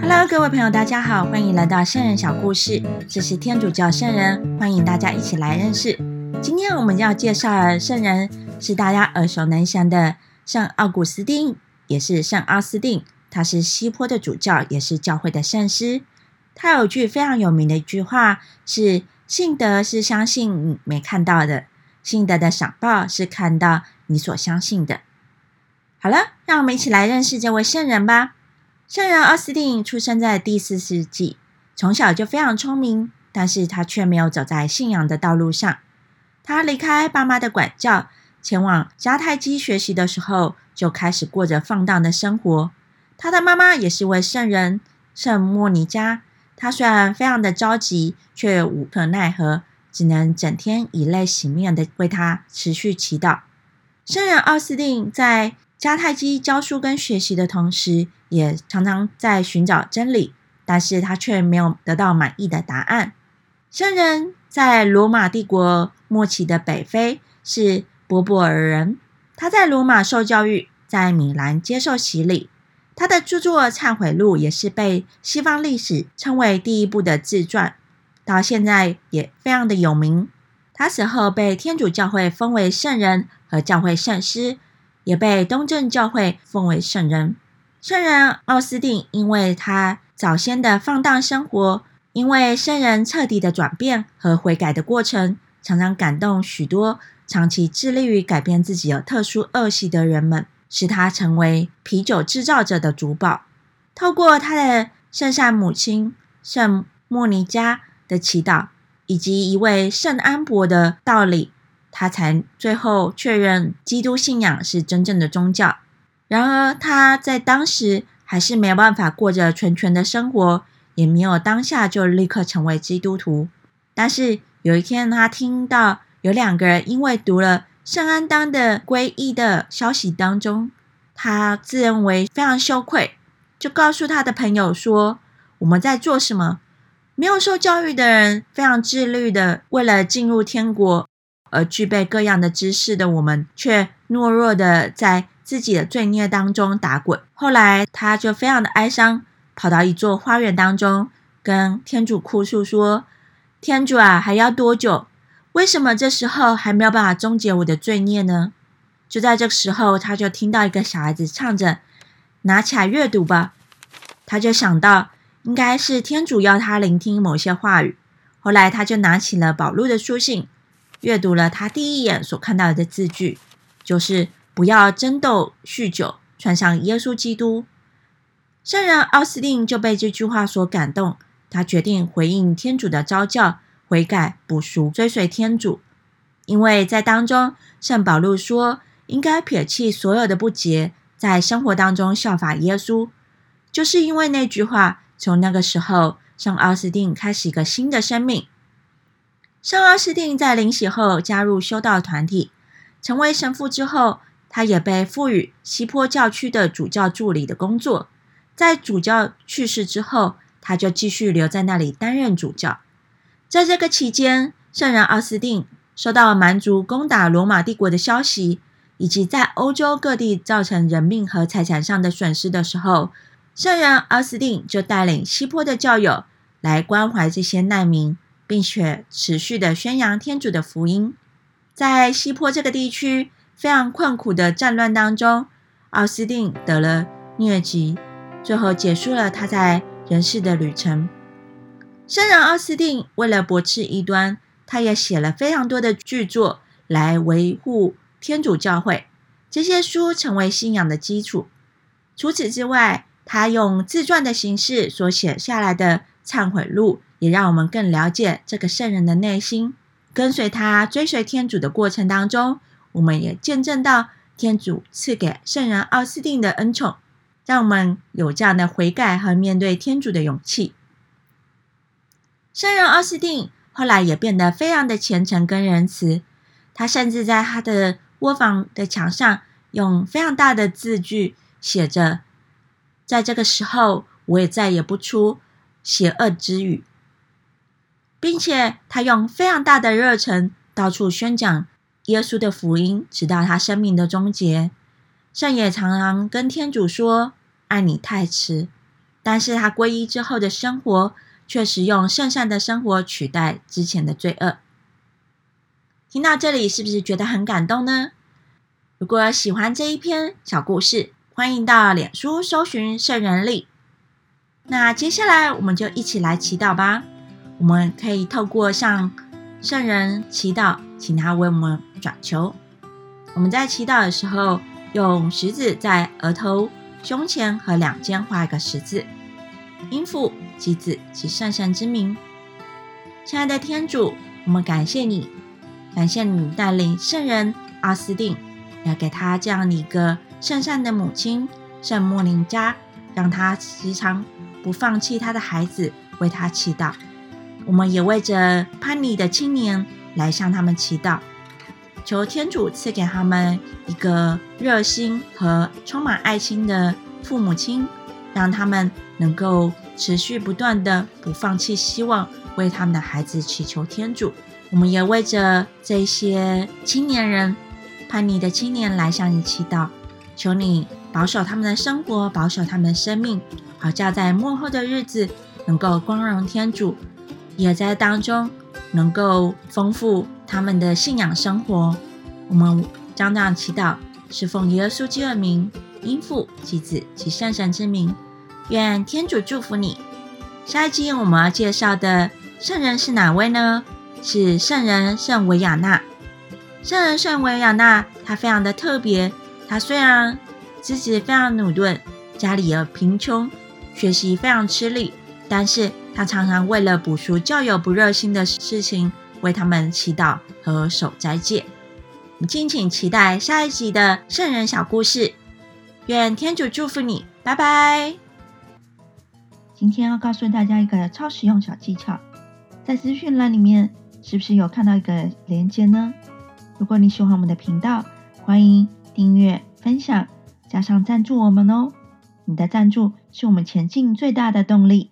Hello，各位朋友，大家好，欢迎来到圣人小故事。这是天主教圣人，欢迎大家一起来认识。今天我们要介绍的圣人是大家耳熟能详的圣奥古斯丁，也是圣奥斯定。他是西坡的主教，也是教会的圣师。他有句非常有名的一句话是：“信德是相信你没看到的，信德的赏报是看到你所相信的。”好了，让我们一起来认识这位圣人吧。圣人奥斯定出生在第四世纪，从小就非常聪明，但是他却没有走在信仰的道路上。他离开爸妈的管教，前往迦太基学习的时候，就开始过着放荡的生活。他的妈妈也是位圣人，圣莫尼加。他虽然非常的着急，却无可奈何，只能整天以泪洗面的为他持续祈祷。圣人奥斯定在迦太基教书跟学习的同时，也常常在寻找真理，但是他却没有得到满意的答案。圣人在罗马帝国末期的北非是波波尔人，他在罗马受教育，在米兰接受洗礼。他的著作《忏悔录》也是被西方历史称为第一部的自传，到现在也非常的有名。他死后被天主教会封为圣人和教会圣师，也被东正教会奉为圣人。圣人奥斯定因为他早先的放荡生活，因为圣人彻底的转变和悔改的过程，常常感动许多长期致力于改变自己有特殊恶习的人们。使他成为啤酒制造者的主保。透过他的圣善母亲圣莫尼加的祈祷，以及一位圣安伯的道理，他才最后确认基督信仰是真正的宗教。然而，他在当时还是没有办法过着纯纯的生活，也没有当下就立刻成为基督徒。但是有一天，他听到有两个人因为读了。圣安当的皈依的消息当中，他自认为非常羞愧，就告诉他的朋友说：“我们在做什么？没有受教育的人，非常自律的，为了进入天国而具备各样的知识的我们，却懦弱的在自己的罪孽当中打滚。”后来，他就非常的哀伤，跑到一座花园当中，跟天主哭诉说：“天主啊，还要多久？”为什么这时候还没有办法终结我的罪孽呢？就在这时候，他就听到一个小孩子唱着：“拿起来阅读吧。”他就想到，应该是天主要他聆听某些话语。后来，他就拿起了宝路的书信，阅读了他第一眼所看到的字句，就是“不要争斗、酗酒，穿上耶稣基督。”圣人奥斯定就被这句话所感动，他决定回应天主的召叫。悔改、补赎、追随天主，因为在当中，圣保禄说应该撇弃所有的不洁，在生活当中效法耶稣。就是因为那句话，从那个时候，圣奥斯定开始一个新的生命。圣奥斯定在临死后加入修道团体，成为神父之后，他也被赋予西坡教区的主教助理的工作。在主教去世之后，他就继续留在那里担任主教。在这个期间，圣人奥斯定收到蛮族攻打罗马帝国的消息，以及在欧洲各地造成人命和财产上的损失的时候，圣人奥斯定就带领西坡的教友来关怀这些难民，并且持续的宣扬天主的福音。在西坡这个地区非常困苦的战乱当中，奥斯定得了疟疾，最后结束了他在人世的旅程。圣人奥斯定为了驳斥异端，他也写了非常多的巨作来维护天主教会。这些书成为信仰的基础。除此之外，他用自传的形式所写下来的忏悔录，也让我们更了解这个圣人的内心。跟随他追随天主的过程当中，我们也见证到天主赐给圣人奥斯定的恩宠，让我们有这样的悔改和面对天主的勇气。圣人奥斯定后来也变得非常的虔诚跟仁慈，他甚至在他的窝房的墙上用非常大的字句写着：“在这个时候，我也再也不出邪恶之语。”并且他用非常大的热忱到处宣讲耶稣的福音，直到他生命的终结。圣也常常跟天主说：“爱你太迟。”但是他皈依之后的生活，却是用圣善的生活取代之前的罪恶。听到这里，是不是觉得很感动呢？如果喜欢这一篇小故事，欢迎到脸书搜寻圣人力。那接下来，我们就一起来祈祷吧。我们可以透过向圣人祈祷，请他为我们转求。我们在祈祷的时候，用食指在额头。胸前和两肩画一个十字，应父及子及圣神之名。亲爱的天主，我们感谢你，感谢你带领圣人阿斯定，要给他这样的一个圣善的母亲圣莫林加，让他时常不放弃他的孩子，为他祈祷。我们也为着叛逆的青年来向他们祈祷。求天主赐给他们一个热心和充满爱心的父母亲，让他们能够持续不断的不放弃希望，为他们的孩子祈求天主。我们也为着这些青年人、叛逆的青年来向你祈祷，求你保守他们的生活，保守他们的生命，好叫在幕后的日子能够光荣天主，也在当中能够丰富。他们的信仰生活，我们将这样祈祷，是奉耶稣基督的名，因父及子及圣神之名，愿天主祝福你。下一集我们要介绍的圣人是哪位呢？是圣人圣维亚纳。圣人圣维亚纳，他非常的特别。他虽然自己非常努顿，家里也贫穷，学习非常吃力，但是他常常为了补赎教友不热心的事情。为他们祈祷和守斋戒，敬请期待下一集的圣人小故事。愿天主祝福你，拜拜。今天要告诉大家一个超实用小技巧，在资讯栏里面是不是有看到一个连接呢？如果你喜欢我们的频道，欢迎订阅、分享，加上赞助我们哦。你的赞助是我们前进最大的动力。